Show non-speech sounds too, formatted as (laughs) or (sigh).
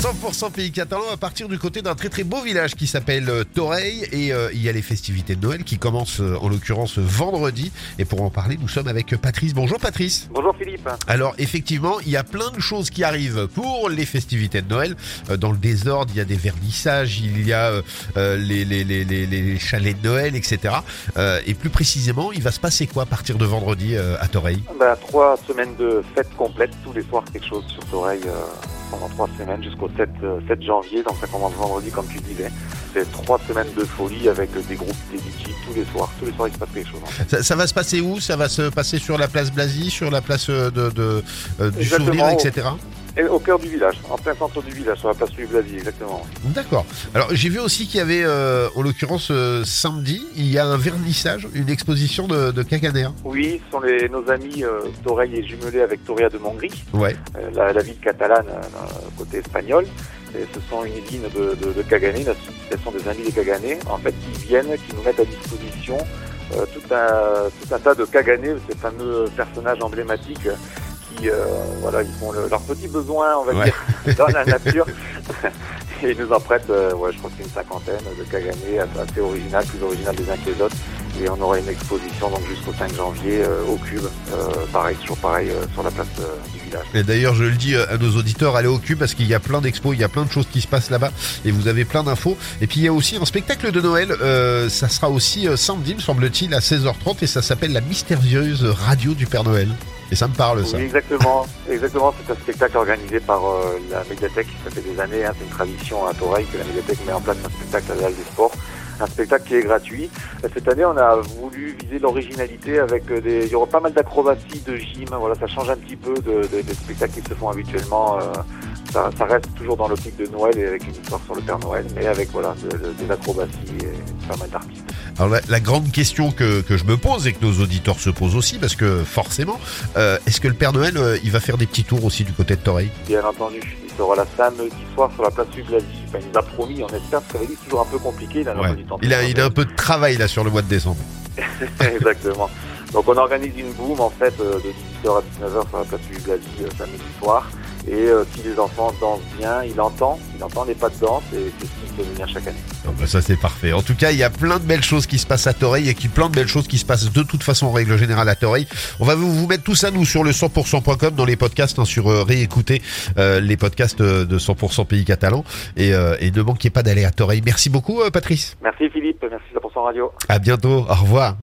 100% pays catalan à partir du côté d'un très très beau village qui s'appelle euh, Toreil et euh, il y a les festivités de Noël qui commencent euh, en l'occurrence vendredi et pour en parler nous sommes avec Patrice. Bonjour Patrice. Bonjour Philippe. Alors effectivement il y a plein de choses qui arrivent pour les festivités de Noël. Euh, Dans le désordre il y a des vernissages, il y a euh, euh, les, les, les, les, les chalets de Noël etc. Euh, et plus précisément il va se passer quoi à partir de vendredi euh, à Toreil Bah, trois semaines de fêtes complètes, tous les soirs quelque chose sur Toreil euh, pendant trois semaines jusqu'au 7, euh, 7 janvier, donc ça commence vendredi comme tu disais. C'est trois semaines de folie avec des groupes des DJ tous les soirs. Tous les soirs il se passe quelque chose. ça, ça va se passer où? Ça va se passer sur la place Blazy, sur la place euh, de, de, euh, du Exactement. souvenir etc. Et au cœur du village, en plein centre du village, sur la place Louis Blasi, exactement. D'accord. Alors j'ai vu aussi qu'il y avait, euh, en l'occurrence euh, samedi, il y a un vernissage, une exposition de, de. Oui, ce sont les, nos amis euh, Toreil et jumelé avec Toria de Montgrí, Ouais. euh, la, la ville catalane euh, côté espagnol. Et ce sont une ligne de, de, de Cagané, ce sont des amis des Caganais, en fait, qui viennent, qui nous mettent à disposition euh, tout, un, tout un tas de Caganais, ces fameux personnages emblématiques qui, euh, voilà, ils font le- leurs petits besoins, on va Ouais. dire, (laughs) dans la nature. Et ils nous en prêtent, euh, ouais, je crois que c'est une cinquantaine de Caganais, assez originales, plus originales les uns que les autres. Et on aura une exposition donc jusqu'au 5 janvier euh, au Cube, euh, pareil, toujours pareil, euh, sur la place du village. Et d'ailleurs, je le dis à nos auditeurs, allez au cul parce qu'il y a plein d'expos, il y a plein de choses qui se passent là-bas et vous avez plein d'infos. Et puis il y a aussi un spectacle de Noël, ça sera aussi samedi, me semble-t-il, à 16h30 et ça s'appelle La mystérieuse radio du Père Noël. Et ça me parle ça. Oui, exactement. exactement. C'est un spectacle organisé par euh, la médiathèque. Ça fait des années. hein, c'est une tradition à Toreil que la médiathèque met en place un spectacle à l'Al des Sports. Un spectacle qui est gratuit. Euh, Cette année, on a voulu viser l'originalité avec euh, des. Il y aura pas mal d'acrobaties, de gym. Voilà, ça change un petit peu de, de- des spectacles qui se font habituellement. euh, ça, ça reste toujours dans l'optique de Noël et avec une histoire sur le Père Noël, mais avec voilà de- de- des acrobaties et pas mal d'artistes. Alors la, la grande question que, que je me pose et que nos auditeurs se posent aussi, parce que forcément, euh, est-ce que le Père Noël, euh, il va faire des petits tours aussi du côté de Toreil Bien entendu, il sera là samedi soir sur la place Sublasi. Enfin, il nous a promis, on espère, parce lui, c'est toujours un peu compliqué. Il a, Ouais. du temps il, a, il a un peu de travail là sur le mois de décembre. (laughs) Exactement. Donc on organise une boom en fait euh, de 18h à 19h sur la place du Blasi samedi soir. Et euh, si les enfants dansent bien, il entend, il entend les pas de danse et c'est ce qui peut venir chaque année. Bah ça c'est parfait. En tout cas, il y a plein de belles choses qui se passent à Toreil et qui plein de belles choses qui se passent de toute façon en règle générale à Toreil. On va vous, vous mettre tout ça nous sur le 100%.com dans les podcasts, hein, sur euh, réécouter euh, les podcasts euh, de 100% pays catalan et, euh, et ne manquez pas d'aller à Toreil. Merci beaucoup euh, Patrice. Merci Philippe, merci 100% Radio. À bientôt. Au revoir.